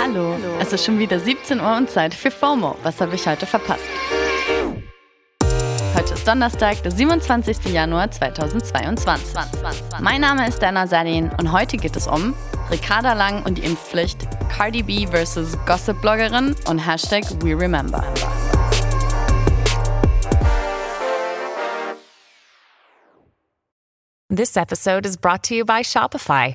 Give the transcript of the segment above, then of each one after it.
Hallo. Es ist schon wieder 17 Uhr und Zeit für FOMO. Was habe ich heute verpasst? Heute ist Donnerstag, der 27. Januar 2022. Mein Name ist Dana Salin und heute geht es um Ricarda Lang und die Impfpflicht, Cardi B versus Gossip-Bloggerin und Hashtag WeRemember. This episode is brought to you by Shopify.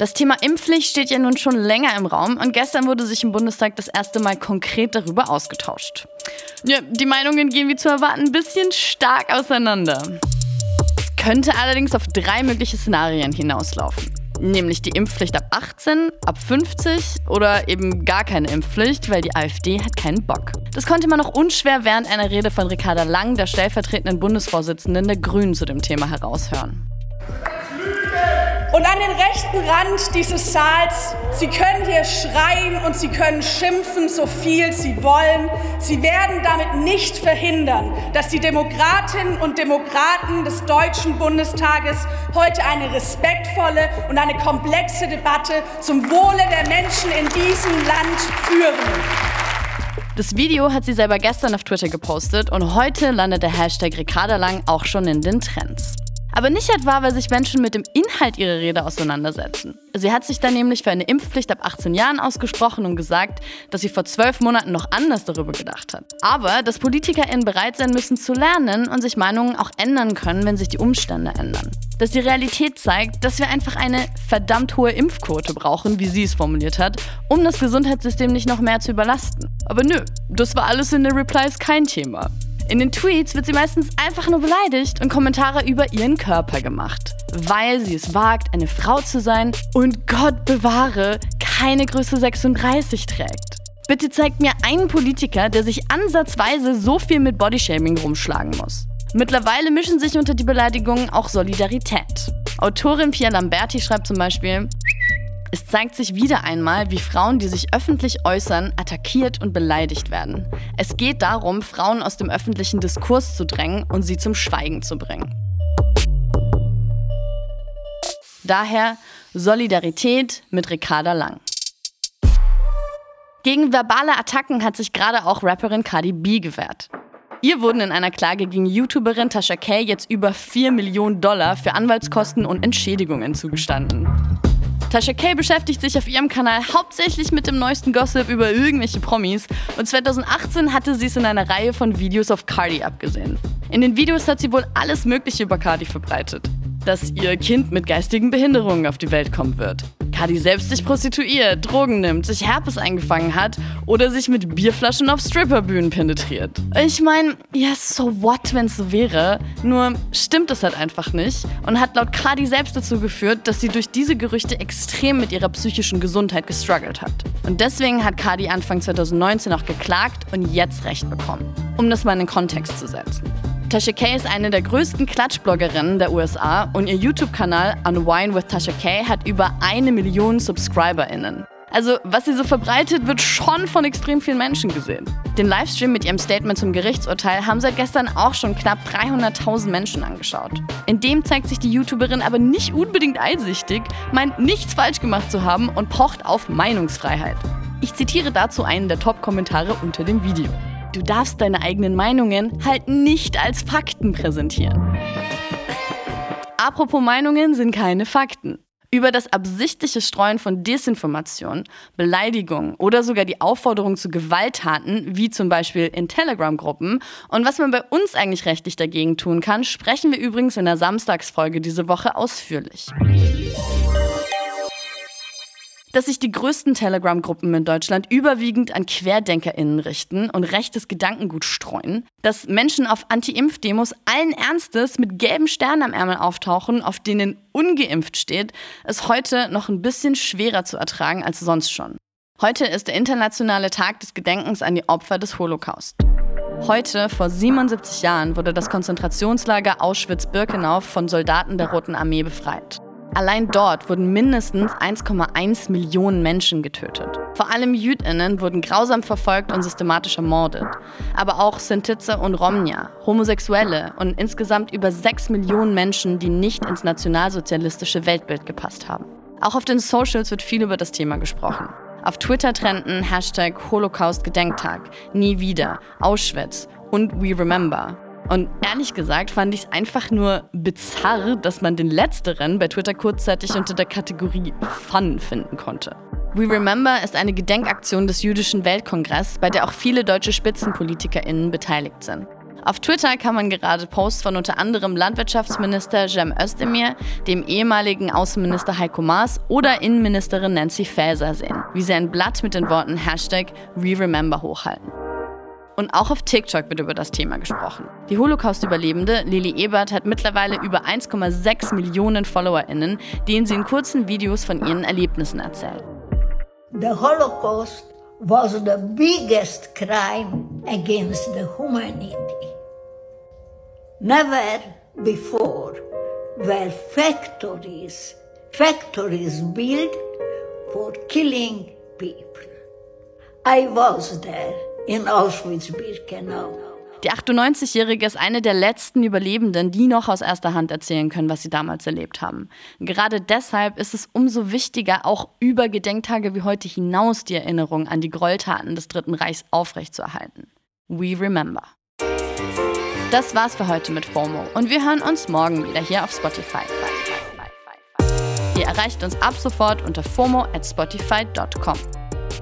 Das Thema Impfpflicht steht ja nun schon länger im Raum und gestern wurde sich im Bundestag das erste Mal konkret darüber ausgetauscht. Ja, die Meinungen gehen wie zu erwarten ein bisschen stark auseinander. Es könnte allerdings auf drei mögliche Szenarien hinauslaufen. Nämlich die Impfpflicht ab 18, ab 50 oder eben gar keine Impfpflicht, weil die AfD hat keinen Bock. Das konnte man noch unschwer während einer Rede von Ricarda Lang, der stellvertretenden Bundesvorsitzenden der Grünen, zu dem Thema heraushören. Und an den rechten Rand dieses Saals, Sie können hier schreien und Sie können schimpfen, so viel Sie wollen. Sie werden damit nicht verhindern, dass die Demokratinnen und Demokraten des Deutschen Bundestages heute eine respektvolle und eine komplexe Debatte zum Wohle der Menschen in diesem Land führen. Das Video hat sie selber gestern auf Twitter gepostet und heute landet der Hashtag Ricarda Lang auch schon in den Trends. Aber nicht etwa, weil sich Menschen mit dem Inhalt ihrer Rede auseinandersetzen. Sie hat sich dann nämlich für eine Impfpflicht ab 18 Jahren ausgesprochen und gesagt, dass sie vor zwölf Monaten noch anders darüber gedacht hat. Aber dass PolitikerInnen bereit sein müssen zu lernen und sich Meinungen auch ändern können, wenn sich die Umstände ändern. Dass die Realität zeigt, dass wir einfach eine verdammt hohe Impfquote brauchen, wie sie es formuliert hat, um das Gesundheitssystem nicht noch mehr zu überlasten. Aber nö, das war alles in den Replies kein Thema. In den Tweets wird sie meistens einfach nur beleidigt und Kommentare über ihren Körper gemacht, weil sie es wagt, eine Frau zu sein und Gott bewahre, keine Größe 36 trägt. Bitte zeigt mir einen Politiker, der sich ansatzweise so viel mit Bodyshaming rumschlagen muss. Mittlerweile mischen sich unter die Beleidigungen auch Solidarität. Autorin Pia Lamberti schreibt zum Beispiel, es zeigt sich wieder einmal, wie Frauen, die sich öffentlich äußern, attackiert und beleidigt werden. Es geht darum, Frauen aus dem öffentlichen Diskurs zu drängen und sie zum Schweigen zu bringen. Daher Solidarität mit Ricarda Lang. Gegen verbale Attacken hat sich gerade auch Rapperin Cardi B gewehrt. Ihr wurden in einer Klage gegen YouTuberin Tasha Kay jetzt über 4 Millionen Dollar für Anwaltskosten und Entschädigungen zugestanden. Tasha K beschäftigt sich auf ihrem Kanal hauptsächlich mit dem neuesten Gossip über irgendwelche Promis und 2018 hatte sie es in einer Reihe von Videos auf Cardi abgesehen. In den Videos hat sie wohl alles Mögliche über Cardi verbreitet dass ihr Kind mit geistigen Behinderungen auf die Welt kommen wird. Kadi selbst sich prostituiert, Drogen nimmt, sich Herpes eingefangen hat oder sich mit Bierflaschen auf Stripperbühnen penetriert. Ich meine, ja, so what, wenn es so wäre. Nur stimmt es halt einfach nicht und hat laut Kadi selbst dazu geführt, dass sie durch diese Gerüchte extrem mit ihrer psychischen Gesundheit gestruggelt hat. Und deswegen hat Kadi Anfang 2019 auch geklagt und jetzt Recht bekommen. Um das mal in den Kontext zu setzen. Tasha Kay ist eine der größten Klatschbloggerinnen der USA und ihr YouTube-Kanal Unwind with Tasha Kay hat über eine Million SubscriberInnen. Also, was sie so verbreitet, wird schon von extrem vielen Menschen gesehen. Den Livestream mit ihrem Statement zum Gerichtsurteil haben seit gestern auch schon knapp 300.000 Menschen angeschaut. In dem zeigt sich die YouTuberin aber nicht unbedingt einsichtig, meint nichts falsch gemacht zu haben und pocht auf Meinungsfreiheit. Ich zitiere dazu einen der Top-Kommentare unter dem Video. Du darfst deine eigenen Meinungen halt nicht als Fakten präsentieren. Apropos Meinungen sind keine Fakten. Über das absichtliche Streuen von Desinformation, Beleidigung oder sogar die Aufforderung zu Gewalttaten, wie zum Beispiel in Telegram-Gruppen, und was man bei uns eigentlich rechtlich dagegen tun kann, sprechen wir übrigens in der Samstagsfolge diese Woche ausführlich dass sich die größten Telegram-Gruppen in Deutschland überwiegend an QuerdenkerInnen richten und rechtes Gedankengut streuen, dass Menschen auf Anti-Impf-Demos allen Ernstes mit gelben Sternen am Ärmel auftauchen, auf denen ungeimpft steht, ist heute noch ein bisschen schwerer zu ertragen als sonst schon. Heute ist der internationale Tag des Gedenkens an die Opfer des Holocaust. Heute, vor 77 Jahren, wurde das Konzentrationslager Auschwitz-Birkenau von Soldaten der Roten Armee befreit. Allein dort wurden mindestens 1,1 Millionen Menschen getötet. Vor allem Jüdinnen wurden grausam verfolgt und systematisch ermordet. Aber auch Sintize und Romnia, Homosexuelle und insgesamt über 6 Millionen Menschen, die nicht ins nationalsozialistische Weltbild gepasst haben. Auch auf den Socials wird viel über das Thema gesprochen. Auf Twitter trenden Hashtag Holocaust-Gedenktag, nie wieder, Auschwitz und We Remember. Und ehrlich gesagt fand ich es einfach nur bizarr, dass man den letzteren bei Twitter kurzzeitig unter der Kategorie Fun finden konnte. We Remember ist eine Gedenkaktion des Jüdischen Weltkongresses, bei der auch viele deutsche SpitzenpolitikerInnen beteiligt sind. Auf Twitter kann man gerade Posts von unter anderem Landwirtschaftsminister Cem Özdemir, dem ehemaligen Außenminister Heiko Maas oder Innenministerin Nancy Faeser sehen, wie sie ein Blatt mit den Worten Hashtag WeRemember hochhalten. Und auch auf TikTok wird über das Thema gesprochen. Die Holocaust-Überlebende Lili Ebert hat mittlerweile über 1,6 Millionen FollowerInnen, denen sie in kurzen Videos von ihren Erlebnissen erzählt. The Holocaust was the biggest crime against the humanity. Never before were factories, factories built for killing people. I was there in Auschwitz-Birkenau. Die 98-Jährige ist eine der letzten Überlebenden, die noch aus erster Hand erzählen können, was sie damals erlebt haben. Gerade deshalb ist es umso wichtiger, auch über Gedenktage wie heute hinaus die Erinnerung an die Gräueltaten des Dritten Reichs aufrechtzuerhalten. We remember. Das war's für heute mit FOMO und wir hören uns morgen wieder hier auf Spotify. Ihr erreicht uns ab sofort unter FOMO at spotify.com.